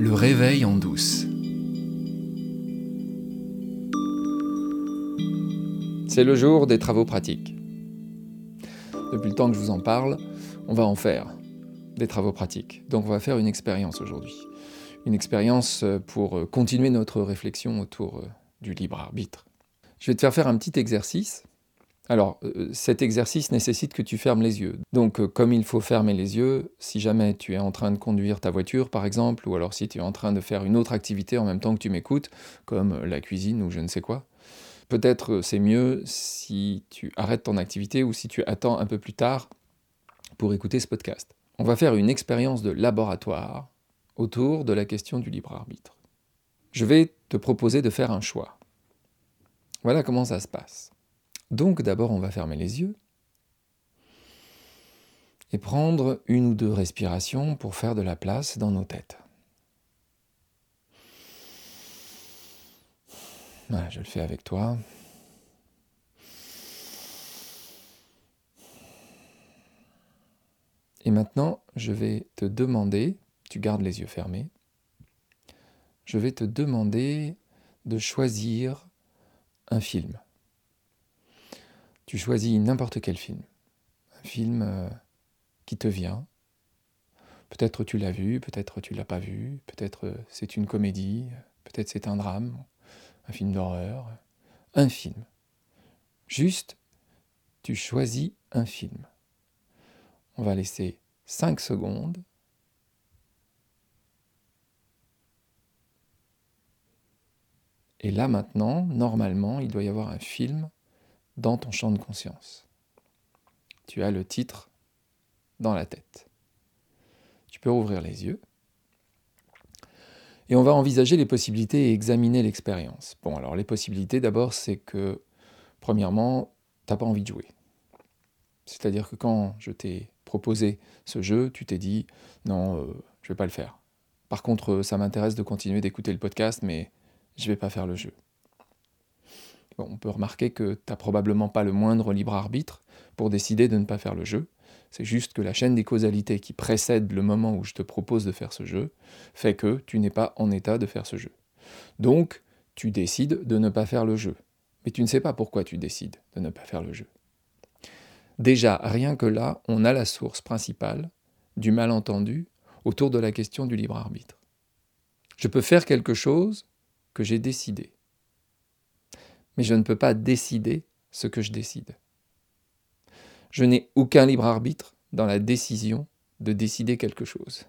Le réveil en douce. C'est le jour des travaux pratiques. Depuis le temps que je vous en parle, on va en faire des travaux pratiques. Donc on va faire une expérience aujourd'hui. Une expérience pour continuer notre réflexion autour du libre arbitre. Je vais te faire faire un petit exercice alors, euh, cet exercice nécessite que tu fermes les yeux. Donc, euh, comme il faut fermer les yeux, si jamais tu es en train de conduire ta voiture, par exemple, ou alors si tu es en train de faire une autre activité en même temps que tu m'écoutes, comme la cuisine ou je ne sais quoi, peut-être euh, c'est mieux si tu arrêtes ton activité ou si tu attends un peu plus tard pour écouter ce podcast. On va faire une expérience de laboratoire autour de la question du libre arbitre. Je vais te proposer de faire un choix. Voilà comment ça se passe. Donc d'abord, on va fermer les yeux et prendre une ou deux respirations pour faire de la place dans nos têtes. Voilà, je le fais avec toi. Et maintenant, je vais te demander, tu gardes les yeux fermés, je vais te demander de choisir un film tu choisis n'importe quel film. Un film euh, qui te vient. Peut-être tu l'as vu, peut-être tu l'as pas vu, peut-être euh, c'est une comédie, peut-être c'est un drame, un film d'horreur. Un film. Juste, tu choisis un film. On va laisser 5 secondes. Et là maintenant, normalement, il doit y avoir un film dans ton champ de conscience. Tu as le titre dans la tête. Tu peux ouvrir les yeux. Et on va envisager les possibilités et examiner l'expérience. Bon, alors les possibilités, d'abord, c'est que, premièrement, tu n'as pas envie de jouer. C'est-à-dire que quand je t'ai proposé ce jeu, tu t'es dit, non, euh, je ne vais pas le faire. Par contre, ça m'intéresse de continuer d'écouter le podcast, mais je ne vais pas faire le jeu on peut remarquer que tu n'as probablement pas le moindre libre arbitre pour décider de ne pas faire le jeu. C'est juste que la chaîne des causalités qui précède le moment où je te propose de faire ce jeu fait que tu n'es pas en état de faire ce jeu. Donc, tu décides de ne pas faire le jeu. Mais tu ne sais pas pourquoi tu décides de ne pas faire le jeu. Déjà, rien que là, on a la source principale du malentendu autour de la question du libre arbitre. Je peux faire quelque chose que j'ai décidé mais je ne peux pas décider ce que je décide. Je n'ai aucun libre arbitre dans la décision de décider quelque chose.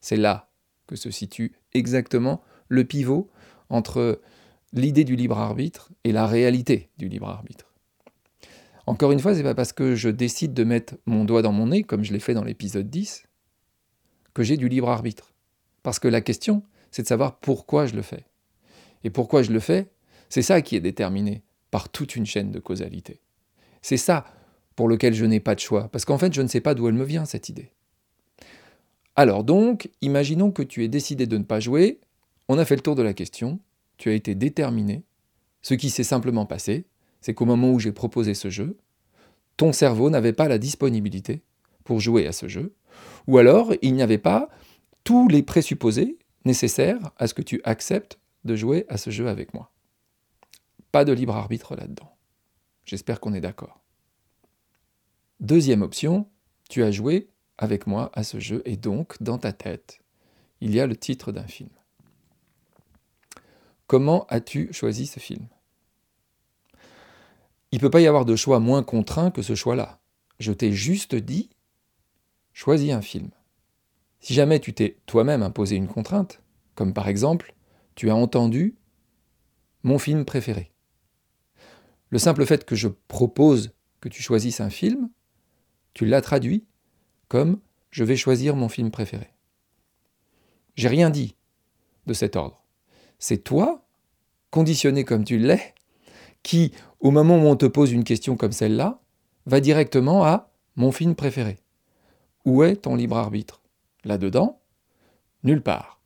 C'est là que se situe exactement le pivot entre l'idée du libre arbitre et la réalité du libre arbitre. Encore une fois, ce n'est pas parce que je décide de mettre mon doigt dans mon nez, comme je l'ai fait dans l'épisode 10, que j'ai du libre arbitre. Parce que la question, c'est de savoir pourquoi je le fais. Et pourquoi je le fais c'est ça qui est déterminé par toute une chaîne de causalité. C'est ça pour lequel je n'ai pas de choix, parce qu'en fait, je ne sais pas d'où elle me vient, cette idée. Alors donc, imaginons que tu aies décidé de ne pas jouer, on a fait le tour de la question, tu as été déterminé, ce qui s'est simplement passé, c'est qu'au moment où j'ai proposé ce jeu, ton cerveau n'avait pas la disponibilité pour jouer à ce jeu, ou alors il n'y avait pas tous les présupposés nécessaires à ce que tu acceptes de jouer à ce jeu avec moi. Pas de libre arbitre là-dedans. J'espère qu'on est d'accord. Deuxième option, tu as joué avec moi à ce jeu et donc dans ta tête, il y a le titre d'un film. Comment as-tu choisi ce film? Il ne peut pas y avoir de choix moins contraint que ce choix-là. Je t'ai juste dit, choisis un film. Si jamais tu t'es toi-même imposé une contrainte, comme par exemple, tu as entendu mon film préféré. Le simple fait que je propose que tu choisisses un film, tu l'as traduit comme je vais choisir mon film préféré. J'ai rien dit de cet ordre. C'est toi, conditionné comme tu l'es, qui, au moment où on te pose une question comme celle-là, va directement à mon film préféré. Où est ton libre arbitre? Là-dedans Nulle part.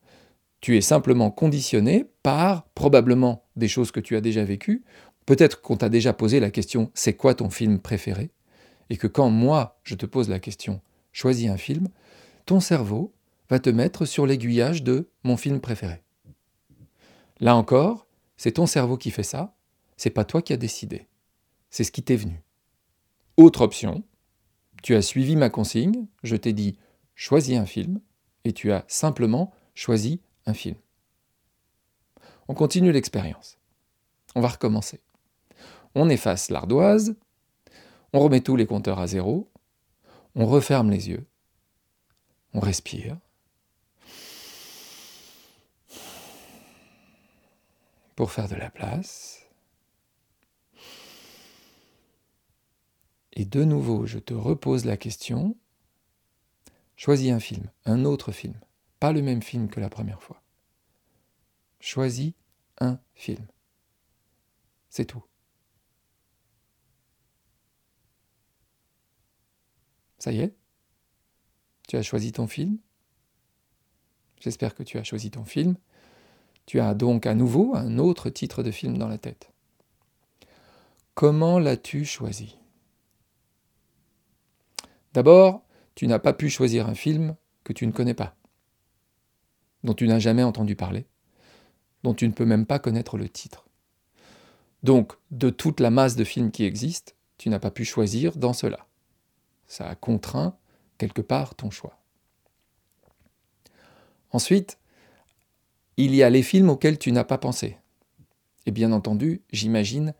Tu es simplement conditionné par probablement des choses que tu as déjà vécues Peut-être qu'on t'a déjà posé la question c'est quoi ton film préféré? Et que quand moi je te pose la question choisis un film, ton cerveau va te mettre sur l'aiguillage de mon film préféré. Là encore, c'est ton cerveau qui fait ça, c'est pas toi qui as décidé. C'est ce qui t'est venu. Autre option, tu as suivi ma consigne, je t'ai dit choisis un film, et tu as simplement choisi un film. On continue l'expérience. On va recommencer. On efface l'ardoise, on remet tous les compteurs à zéro, on referme les yeux, on respire. Pour faire de la place. Et de nouveau, je te repose la question. Choisis un film, un autre film, pas le même film que la première fois. Choisis un film. C'est tout. Ça y est? Tu as choisi ton film? J'espère que tu as choisi ton film. Tu as donc à nouveau un autre titre de film dans la tête. Comment l'as-tu choisi? D'abord, tu n'as pas pu choisir un film que tu ne connais pas, dont tu n'as jamais entendu parler, dont tu ne peux même pas connaître le titre. Donc, de toute la masse de films qui existent, tu n'as pas pu choisir dans cela. Ça a contraint quelque part ton choix. Ensuite, il y a les films auxquels tu n'as pas pensé. Et bien entendu, j'imagine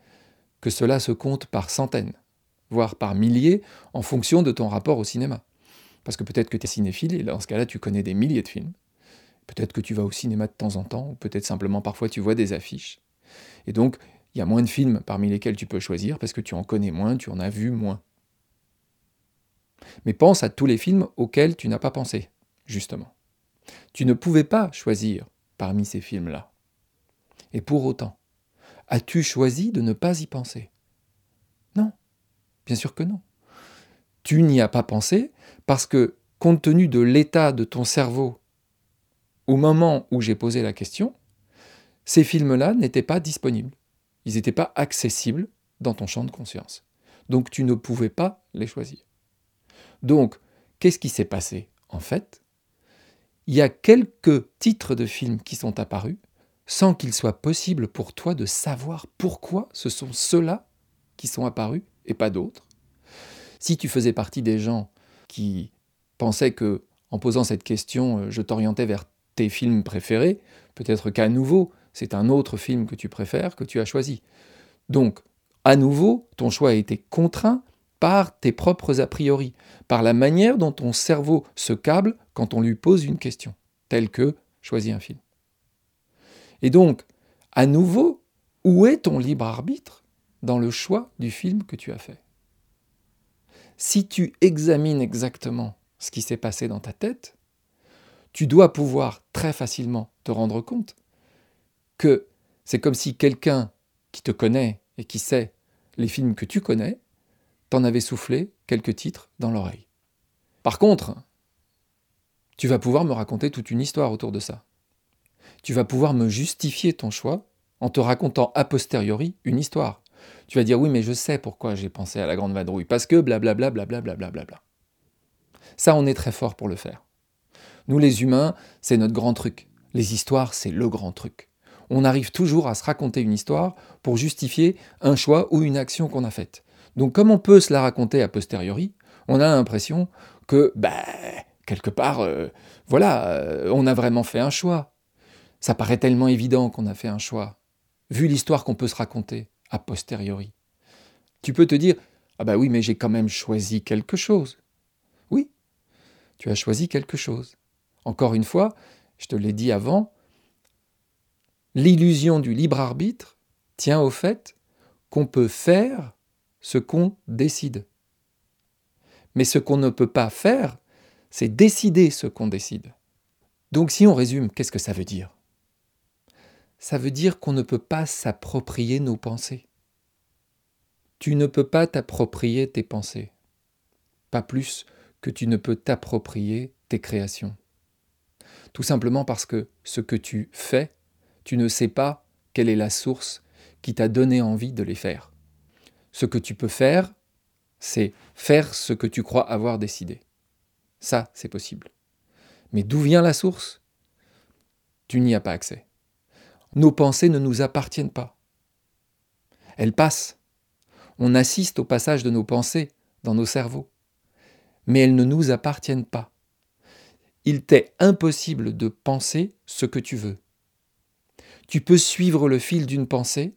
que cela se compte par centaines, voire par milliers, en fonction de ton rapport au cinéma. Parce que peut-être que tu es cinéphile, et dans ce cas-là, tu connais des milliers de films. Peut-être que tu vas au cinéma de temps en temps, ou peut-être simplement parfois tu vois des affiches. Et donc, il y a moins de films parmi lesquels tu peux choisir, parce que tu en connais moins, tu en as vu moins. Mais pense à tous les films auxquels tu n'as pas pensé, justement. Tu ne pouvais pas choisir parmi ces films-là. Et pour autant, as-tu choisi de ne pas y penser? Non, bien sûr que non. Tu n'y as pas pensé parce que, compte tenu de l'état de ton cerveau au moment où j'ai posé la question, ces films-là n'étaient pas disponibles. Ils n'étaient pas accessibles dans ton champ de conscience. Donc tu ne pouvais pas les choisir. Donc, qu'est-ce qui s'est passé? En fait, il y a quelques titres de films qui sont apparus sans qu'il soit possible pour toi de savoir pourquoi ce sont ceux-là qui sont apparus et pas d'autres. Si tu faisais partie des gens qui pensaient que, en posant cette question, euh, je t'orientais vers tes films préférés, peut-être qu'à nouveau, c'est un autre film que tu préfères que tu as choisi. Donc, à nouveau, ton choix a été contraint par tes propres a priori, par la manière dont ton cerveau se câble quand on lui pose une question, telle que choisis un film. Et donc, à nouveau, où est ton libre arbitre dans le choix du film que tu as fait? Si tu examines exactement ce qui s'est passé dans ta tête, tu dois pouvoir très facilement te rendre compte que c'est comme si quelqu'un qui te connaît et qui sait les films que tu connais t'en avais soufflé quelques titres dans l'oreille. Par contre, tu vas pouvoir me raconter toute une histoire autour de ça. Tu vas pouvoir me justifier ton choix en te racontant a posteriori une histoire. Tu vas dire oui, mais je sais pourquoi j'ai pensé à la grande vadrouille, parce que blablabla, blablabla, blablabla. Ça, on est très fort pour le faire. Nous, les humains, c'est notre grand truc. Les histoires, c'est le grand truc. On arrive toujours à se raconter une histoire pour justifier un choix ou une action qu'on a faite. Donc comme on peut se la raconter a posteriori, on a l'impression que, bah, quelque part, euh, voilà, euh, on a vraiment fait un choix. Ça paraît tellement évident qu'on a fait un choix, vu l'histoire qu'on peut se raconter a posteriori. Tu peux te dire, ah bah oui, mais j'ai quand même choisi quelque chose. Oui, tu as choisi quelque chose. Encore une fois, je te l'ai dit avant, l'illusion du libre arbitre tient au fait qu'on peut faire ce qu'on décide. Mais ce qu'on ne peut pas faire, c'est décider ce qu'on décide. Donc si on résume, qu'est-ce que ça veut dire? Ça veut dire qu'on ne peut pas s'approprier nos pensées. Tu ne peux pas t'approprier tes pensées, pas plus que tu ne peux t'approprier tes créations. Tout simplement parce que ce que tu fais, tu ne sais pas quelle est la source qui t'a donné envie de les faire. Ce que tu peux faire, c'est faire ce que tu crois avoir décidé. Ça, c'est possible. Mais d'où vient la source? Tu n'y as pas accès. Nos pensées ne nous appartiennent pas. Elles passent. On assiste au passage de nos pensées dans nos cerveaux. Mais elles ne nous appartiennent pas. Il t'est impossible de penser ce que tu veux. Tu peux suivre le fil d'une pensée,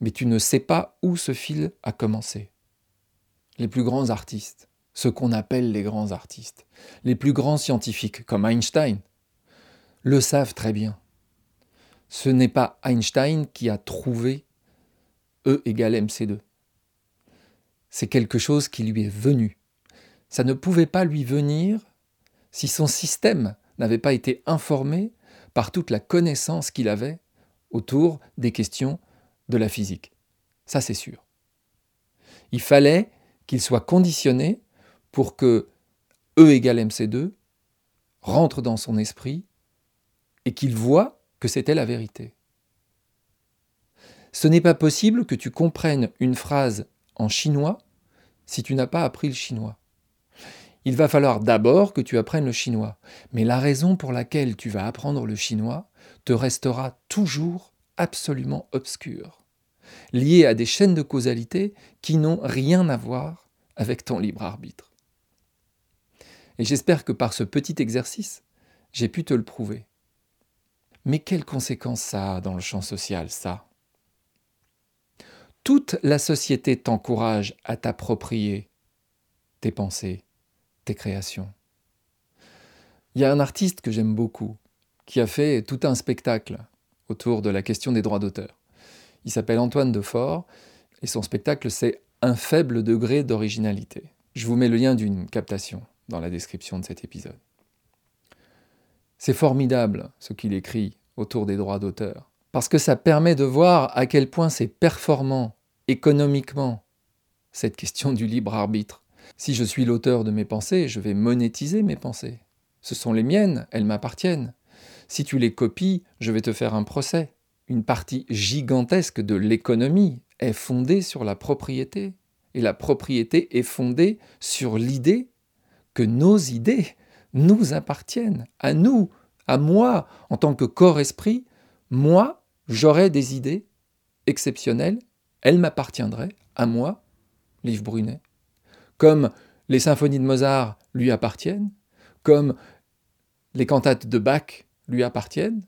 mais tu ne sais pas où ce fil a commencé. Les plus grands artistes, ce qu'on appelle les grands artistes, les plus grands scientifiques, comme Einstein, le savent très bien. Ce n'est pas Einstein qui a trouvé E égale MC2. C'est quelque chose qui lui est venu. Ça ne pouvait pas lui venir si son système n'avait pas été informé par toute la connaissance qu'il avait autour des questions de la physique. Ça, c'est sûr. Il fallait qu'il soit conditionné pour que E égale MC2 rentre dans son esprit et qu'il voit que c'était la vérité. Ce n'est pas possible que tu comprennes une phrase en chinois si tu n'as pas appris le chinois. Il va falloir d'abord que tu apprennes le chinois. Mais la raison pour laquelle tu vas apprendre le chinois te restera toujours absolument obscure, liée à des chaînes de causalité qui n'ont rien à voir avec ton libre arbitre. Et j'espère que par ce petit exercice, j'ai pu te le prouver. Mais quelles conséquences ça a dans le champ social, ça? Toute la société t'encourage à t'approprier tes pensées, tes créations. Il y a un artiste que j'aime beaucoup, qui a fait tout un spectacle autour de la question des droits d'auteur. Il s'appelle Antoine Defort, et son spectacle c'est Un faible degré d'originalité. Je vous mets le lien d'une captation dans la description de cet épisode. C'est formidable ce qu'il écrit autour des droits d'auteur, parce que ça permet de voir à quel point c'est performant économiquement cette question du libre arbitre. Si je suis l'auteur de mes pensées, je vais monétiser mes pensées. Ce sont les miennes, elles m'appartiennent. Si tu les copies, je vais te faire un procès. Une partie gigantesque de l'économie est fondée sur la propriété. Et la propriété est fondée sur l'idée que nos idées nous appartiennent, à nous, à moi, en tant que corps-esprit, moi, j'aurais des idées exceptionnelles, elles m'appartiendraient, à moi, Livre Brunet. Comme les symphonies de Mozart lui appartiennent, comme les cantates de Bach lui appartiennent,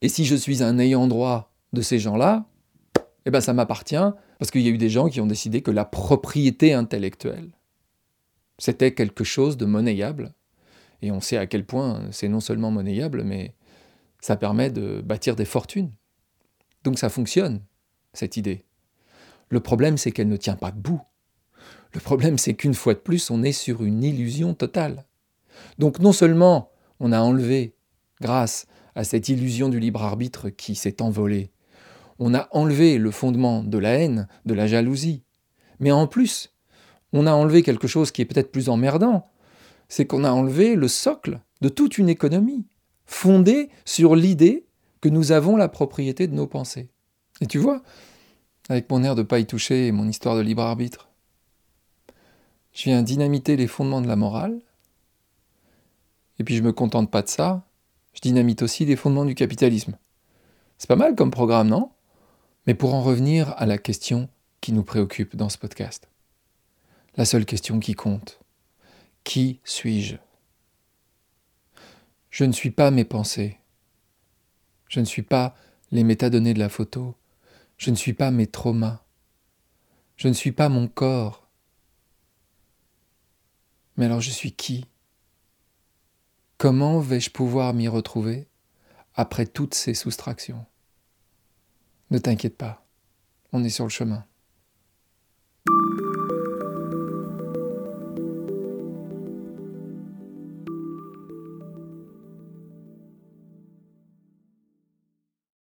et si je suis un ayant droit de ces gens-là, eh ben ça m'appartient, parce qu'il y a eu des gens qui ont décidé que la propriété intellectuelle, c'était quelque chose de monnayable. Et on sait à quel point c'est non seulement monnayable, mais ça permet de bâtir des fortunes. Donc ça fonctionne, cette idée. Le problème, c'est qu'elle ne tient pas debout. Le problème, c'est qu'une fois de plus, on est sur une illusion totale. Donc non seulement on a enlevé, grâce à cette illusion du libre arbitre qui s'est envolée, on a enlevé le fondement de la haine, de la jalousie, mais en plus, on a enlevé quelque chose qui est peut-être plus emmerdant, c'est qu'on a enlevé le socle de toute une économie, fondée sur l'idée que nous avons la propriété de nos pensées. Et tu vois, avec mon air de pas y toucher et mon histoire de libre arbitre, je viens dynamiter les fondements de la morale, et puis je me contente pas de ça, je dynamite aussi les fondements du capitalisme. C'est pas mal comme programme, non? Mais pour en revenir à la question qui nous préoccupe dans ce podcast la seule question qui compte. Qui suis-je? Je ne suis pas mes pensées. Je ne suis pas les métadonnées de la photo. Je ne suis pas mes traumas. Je ne suis pas mon corps. Mais alors je suis qui? Comment vais-je pouvoir m'y retrouver après toutes ces soustractions? Ne t'inquiète pas, on est sur le chemin.